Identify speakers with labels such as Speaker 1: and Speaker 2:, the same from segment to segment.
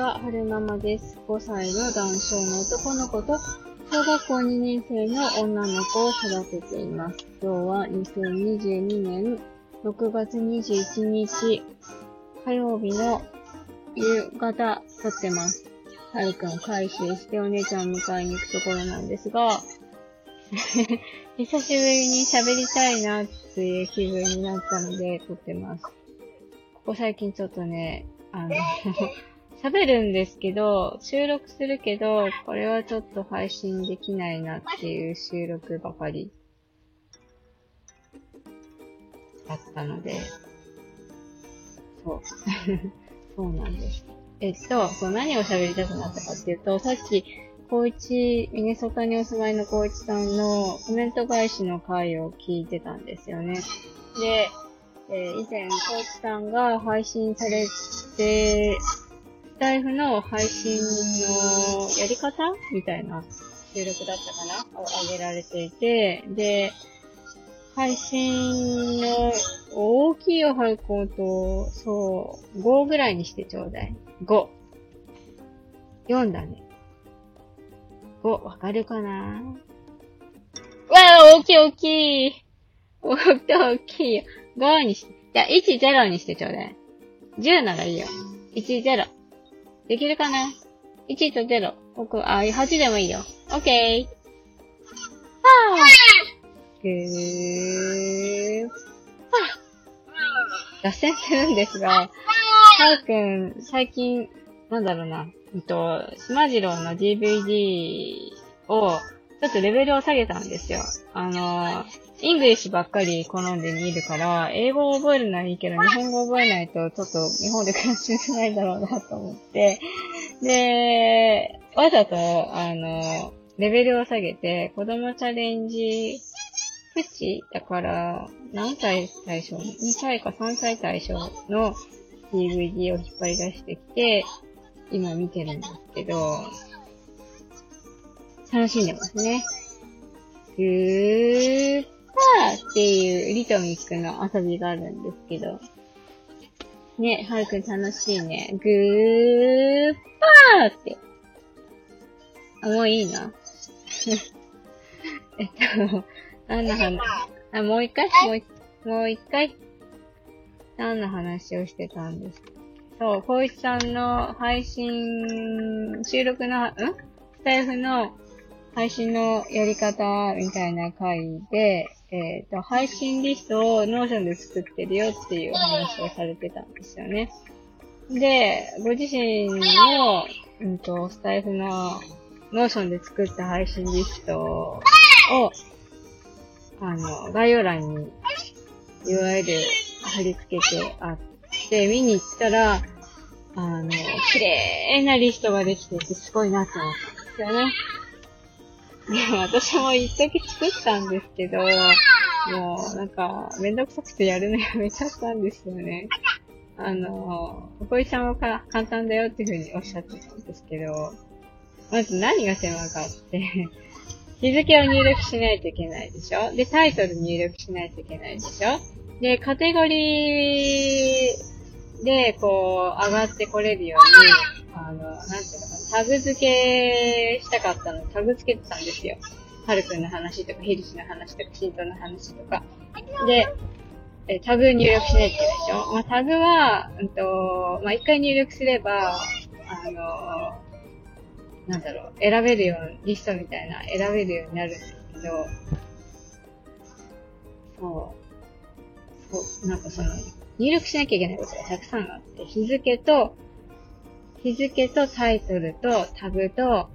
Speaker 1: は、はるままです。5歳の男性の男の子と、小学校2年生の女の子を育てています。今日は2022年6月21日火曜日の夕方撮ってます。はるくん回収してお姉ちゃん迎えに行くところなんですが、久しぶりに喋りたいなっていう気分になったので撮ってます。ここ最近ちょっとね、あの喋るんですけど、収録するけど、これはちょっと配信できないなっていう収録ばかりだったので、そう。そうなんです。えっと、そう何を喋りたくなったかっていうと、さっき、高一、ミネソタにお住まいの高一さんのコメント返しの回を聞いてたんですよね。で、えー、以前、高一さんが配信されて、スタイフの配信のやり方みたいな収録だったかなを上げられていて、で、配信の大きいを履こうと、そう、5ぐらいにしてちょうだい。5。4だね。5、わかるかな？わあ、大きい大きい。大きい大きいよ。5にして、じゃあ1、0にしてちょうだい。10ならいいよ。1、0。できるかな ?1 と0。僕、あ、8でもいいよ。オッケー。はぁぐー。はぁ脱線するんですが、はるくん、最近、なんだろうな、えっと、しまじろうの DVD を、ちょっとレベルを下げたんですよ。あの、 English ばっかり好んで見るから、英語を覚えるのはいいけど、日本語を覚えないと、ちょっと日本で暮らしづらいだろうなと思って、で、わざと、あの、レベルを下げて、子供チャレンジ、プチだから、何歳対象 ?2 歳か3歳対象の DVD を引っ張り出してきて、今見てるんですけど、楽しんでますね。ぐーパーっていうリトミックの遊びがあるんですけど。ね、はるくん楽しいね。ぐーパーって。あ、もういいな。えっと、何の話、あ、もう一回？もう一、もう一回？何の話をしてたんですかそう、小石さんの配信、収録の、ん？スタエフの配信のやり方みたいな回で、えっ、ー、と、配信リストを Notion で作ってるよっていう話をされてたんですよね。で、ご自身の、うんと、スタエフの Notion で作った配信リストを、あの、概要欄に URL 貼り付けてあっで、見に行ったら、あの、綺麗なリストができてて、すごいなって思ったんですよね。私も一時作ったんですけど、もうなんか、めんどくさくてやるのやめちゃったんですよね。あの、おこいさんはか簡単だよっていうふうにおっしゃってたんですけど、まず何が手間かって日付を入力しないといけないでしょ？で、タイトル入力しないといけないでしょ？で、カテゴリーで、こう、上がってこれるように、あの、なんていうのかな、タグ付けしたかったのタグ付けてたんですよ。はるくんの話とか、ヒルシの話とか、シントの話とか。で、えタグ入力しないといけないでしょ？まあ、タグは、うんと、まあ、一回入力すれば、あの、なんだろう、選べるような、リストみたいな、選べるようになるんですけど、そう。そう、なんかその、入力しなきゃいけないことがたくさんあって、日付と、日付とタイトルとタグと、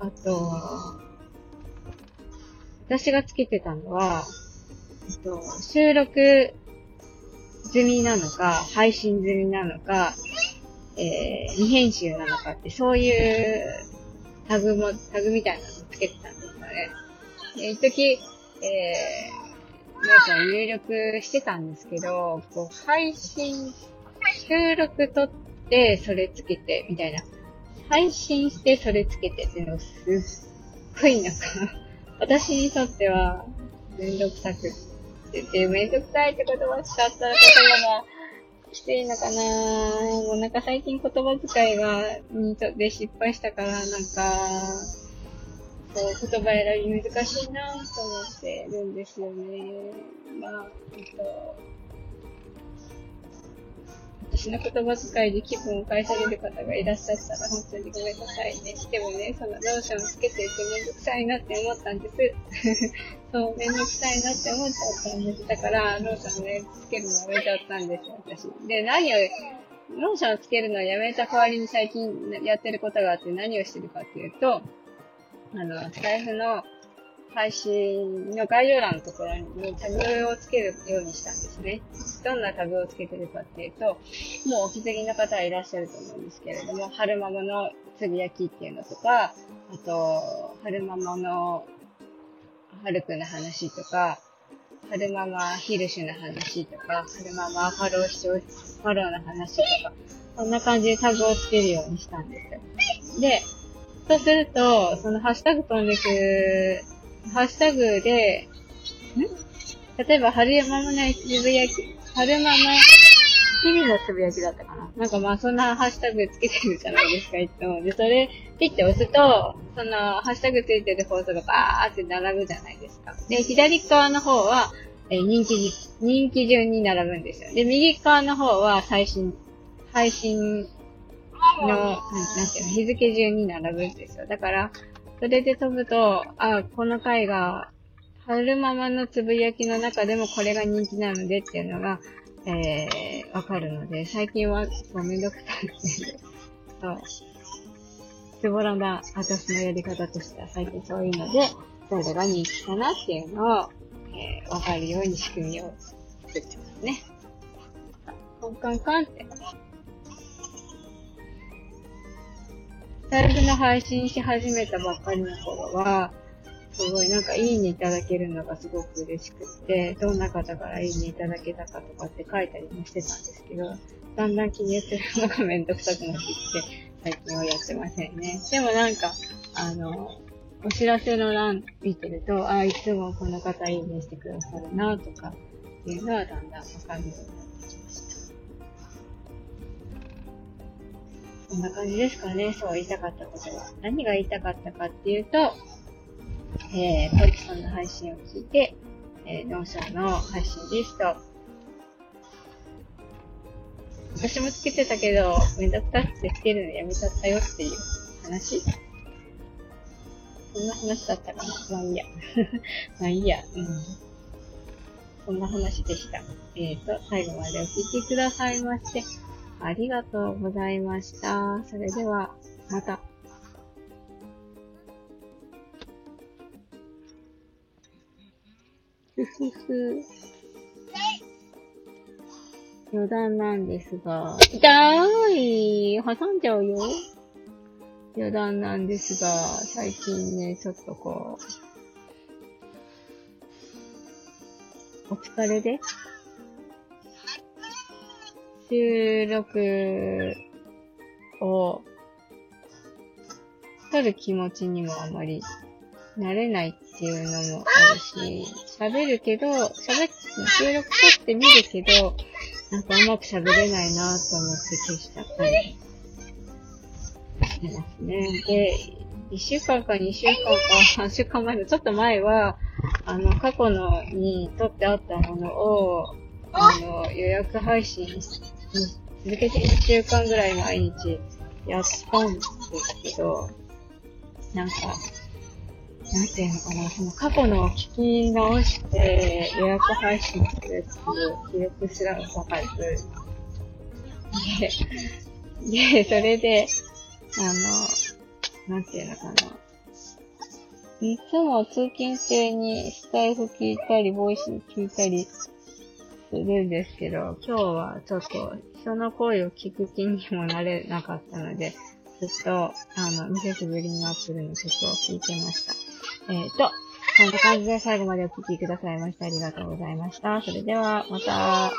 Speaker 1: あと、私がつけてたのは、えっと、収録済みなのか、配信済みなのか、えー、未編集なのかって、そういうタグも、タグみたいなのをつけてたんですよね。で、一時、えー、なんか入力してたんですけど、こう、配信、収録撮って、それつけて、みたいな。配信して、それつけてっていうのすっごいなんか私にとっては、めんどくさくってて、めんどくさいって言葉しちゃったら言葉がしていいのかなもうなんか最近言葉遣いが、にとって失敗したから、なんか、そう言葉選び難しいなと思ってるんですよね。ま私の言葉遣いで気分を返される方がいらっしゃったら本当にごめんなさいね。でもね、そのローションつけていてめんどくさいなって思ったんです。そう、めんどくさいなって思っちゃったんです。だから、ローションね、つけるのやめちゃったんですよ、私。で、何を、ローションをつけるのをやめた代わりに最近やってることがあって何をしてるかっていうと、あの、スタイフの配信の概要欄のところにタグをつけるようにしたんですね。どんなタグをつけてるかっていうと、もうお気づきの方はいらっしゃると思うんですけれども、春ママのつぶやきっていうのとか、あと、春ママのハルくんの話とか、春ママヒルシュの話とか、春ママファロー視聴、ファローの話とか、こんな感じでタグをつけるようにしたんですよ。で、そうすると、そのハッシュタグ飛んでくるハッシュタグで、ん？例えば、春山のね、つぶやき、春ママ、日々のつぶやきだったかななんかまあそんなハッシュタグつけてるじゃないですか、いつも。で、それ、ピッて押すと、その、ハッシュタグついてる放送がバーって並ぶじゃないですか。で、左側の方は、えー、人気、人気順に並ぶんですよ。で、右側の方は最新、配信の、なんていうの、日付順に並ぶんですよ。だから、それで飛ぶと、あ、この回が、春ママのつぶやきの中でもこれが人気なのでっていうのが、えー、わかるので、最近はごめんどくさいで。そう。つぼらな私のやり方としては最近そういうので、どれが人気かなっていうのを、えー、わかるように仕組みを作ってますね。コンカンカンって。ライブの配信し始めたばっかりの頃は、すごいなんかいいねいただけるのがすごく嬉しくって、どんな方からいいねいただけたかとかって書いたりもしてたんですけど、だんだん記入するのがめんどくさくなってきて、最近はやってませんね。でもなんか、あの、お知らせの欄見てると、あ、いつもこの方いいねしてくださるなとかっていうのはだんだんわかるようになってきまこんな感じですかね。そう言いたかったことは。何が言いたかったかっていうと、えー、ポリさんの配信を聞いて、えー、 Notion の配信リスト。私もつけてたけど、めんどくさくてつけるのやめちゃったよっていう話そんな話だったかなまあいいや。まあいいや。うん。そんな話でした。えっ、ー、と、最後までお聞きくださいまして、ありがとうございました。それでは、また。ふふふ。余談なんですが、痛い挟んじゃうよ。余談なんですが、最近ね、ちょっとこう、お疲れで？収録を撮る気持ちにもあまりなれないっていうのもあるし、喋るけど、喋って、収録撮ってみるけど、なんかうまく喋れないなと思って消したりしてますね。で、1週間か2週間か3週間前のちょっと前は、あの、過去のに撮ってあったものを、あの、予約配信続けて1週間ぐらい毎日やったんですけど、なんか、なんていうのかな、その過去の聞き直して予約配信するっていう記録すらわかる。で、で、それで、あの、なんていうのかな。いつも通勤中にスタイフ聞いたり、ボイス聞いたりするんですけど、今日はちょっと人の声を聞く気にもなれなかったので、ずっと、あの、ミセスグリーンアップルの曲を聴いてました。えっ、ー、と、こんな感じで最後までお聴きくださいましてありがとうございました。それでは、また。